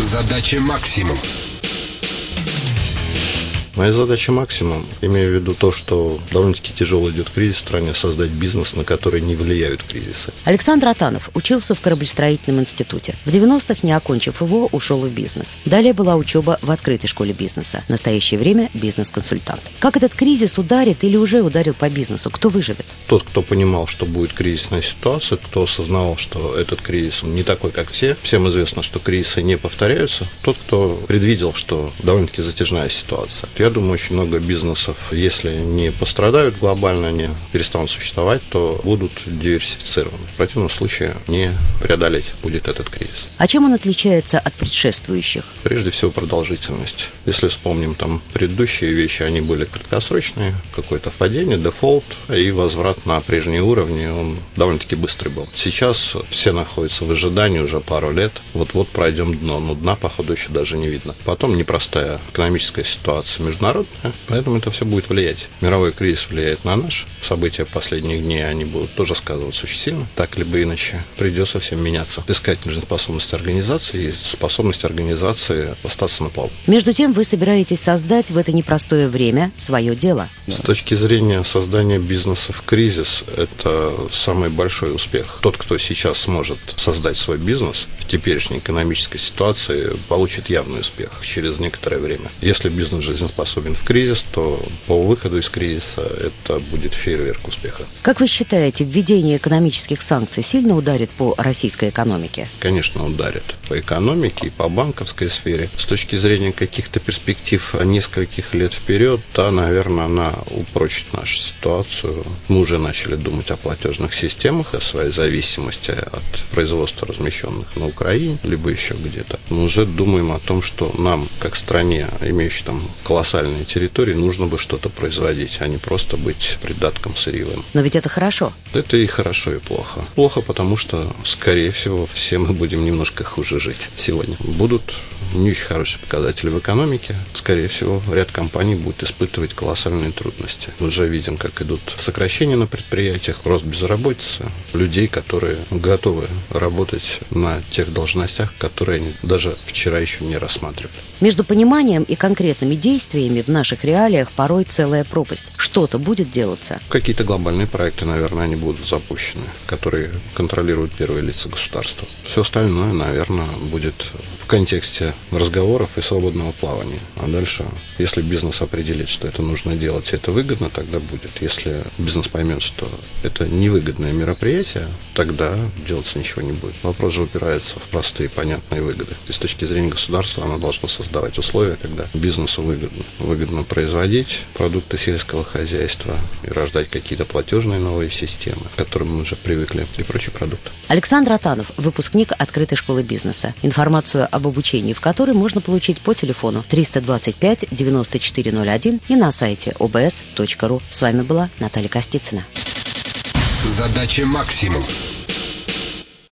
Задача максимум. Моя задача максимум, имею в виду то, что довольно-таки тяжело идет кризис в стране, создать бизнес, на который не влияют кризисы. Александр Атанов учился в кораблестроительном институте. В 90-х, не окончив его, ушел в бизнес. Далее была учеба в открытой школе бизнеса. В настоящее время бизнес-консультант. Как этот кризис ударит или уже ударил по бизнесу? Кто выживет? Тот, кто понимал, что будет кризисная ситуация, кто осознавал, что этот кризис не такой, как все. Всем известно, что кризисы не повторяются. Тот, кто предвидел, что довольно-таки затяжная ситуация. Я думаю, очень много бизнесов, если не пострадают глобально, не перестанут существовать, то будут диверсифицированы. В противном случае не преодолеть будет этот кризис. А чем он отличается от предшествующих? Прежде всего продолжительность. Если вспомним там предыдущие вещи, они были краткосрочные, какое-то падение, дефолт и возврат на прежние уровни, он довольно-таки быстрый был. Сейчас все находятся в ожидании уже пару лет, вот-вот пройдем дно, но дна, походу, еще даже не видно. Потом непростая экономическая ситуация международная, поэтому это все будет влиять. Мировой кризис влияет на наш. События последних дней, они будут тоже сказываться очень сильно. Так либо иначе придется всем меняться. Искать способность организации и способность организации остаться на плаву. Между тем, вы собираетесь создать в это непростое время свое дело. С точки зрения создания бизнеса в кризис, это самый большой успех. Тот, кто сейчас сможет создать свой бизнес в теперешней экономической ситуации, получит явный успех через некоторое время. Если бизнес жизнеспособен в кризис, то по выходу из кризиса это будет фейерверк успеха. Как вы считаете, введение экономических санкций сильно ударит по российской экономике? Конечно, ударит по экономике и по банковской сфере. С точки зрения каких-то перспектив нескольких лет вперед, да, наверное, она упрочит нашу ситуацию. Мы уже начали думать о платежных системах, о своей зависимости от производства, размещенных на Украине, либо еще где-то. Мы уже думаем о том, что нам, как стране, имеющей там колоссальные территории, нужно бы что-то производить, а не просто быть придатком сырьевым. Но ведь это хорошо. Это и хорошо, и плохо. Плохо, потому что, скорее всего, все мы будем немножко хуже жить сегодня. Будут не очень хорошие показатели в экономике. Скорее всего, ряд компаний будет испытывать колоссальные трудности. Мы уже видим, как идут сокращения на предприятиях, рост безработицы, людей, которые готовы работать на тех должностях, которые они даже вчера еще не рассматривали. Между пониманием и конкретными действиями в наших реалиях порой целая пропасть. Что-то будет делаться. Какие-то глобальные проекты, наверное, они будут запущены, которые контролируют первые лица государства. Все остальное, наверное, будет в контексте разговоров и свободного плавания. А дальше, если бизнес определит, что это нужно делать, и это выгодно, тогда будет. Если бизнес поймет, что это невыгодное мероприятие, тогда делаться ничего не будет. Вопрос же упирается в простые понятные выгоды. И с точки зрения государства оно должно создавать условия, когда бизнесу выгодно. Выгодно производить продукты сельского хозяйства и рождать какие-то платежные новые системы, к которым мы уже привыкли, и прочие продукты. Александр Атанов, выпускник открытой школы бизнеса. Информацию об обучении в который можно получить по телефону 325 9401 и на сайте obs.ru. С вами была Наталья Костицына. Задача максимум.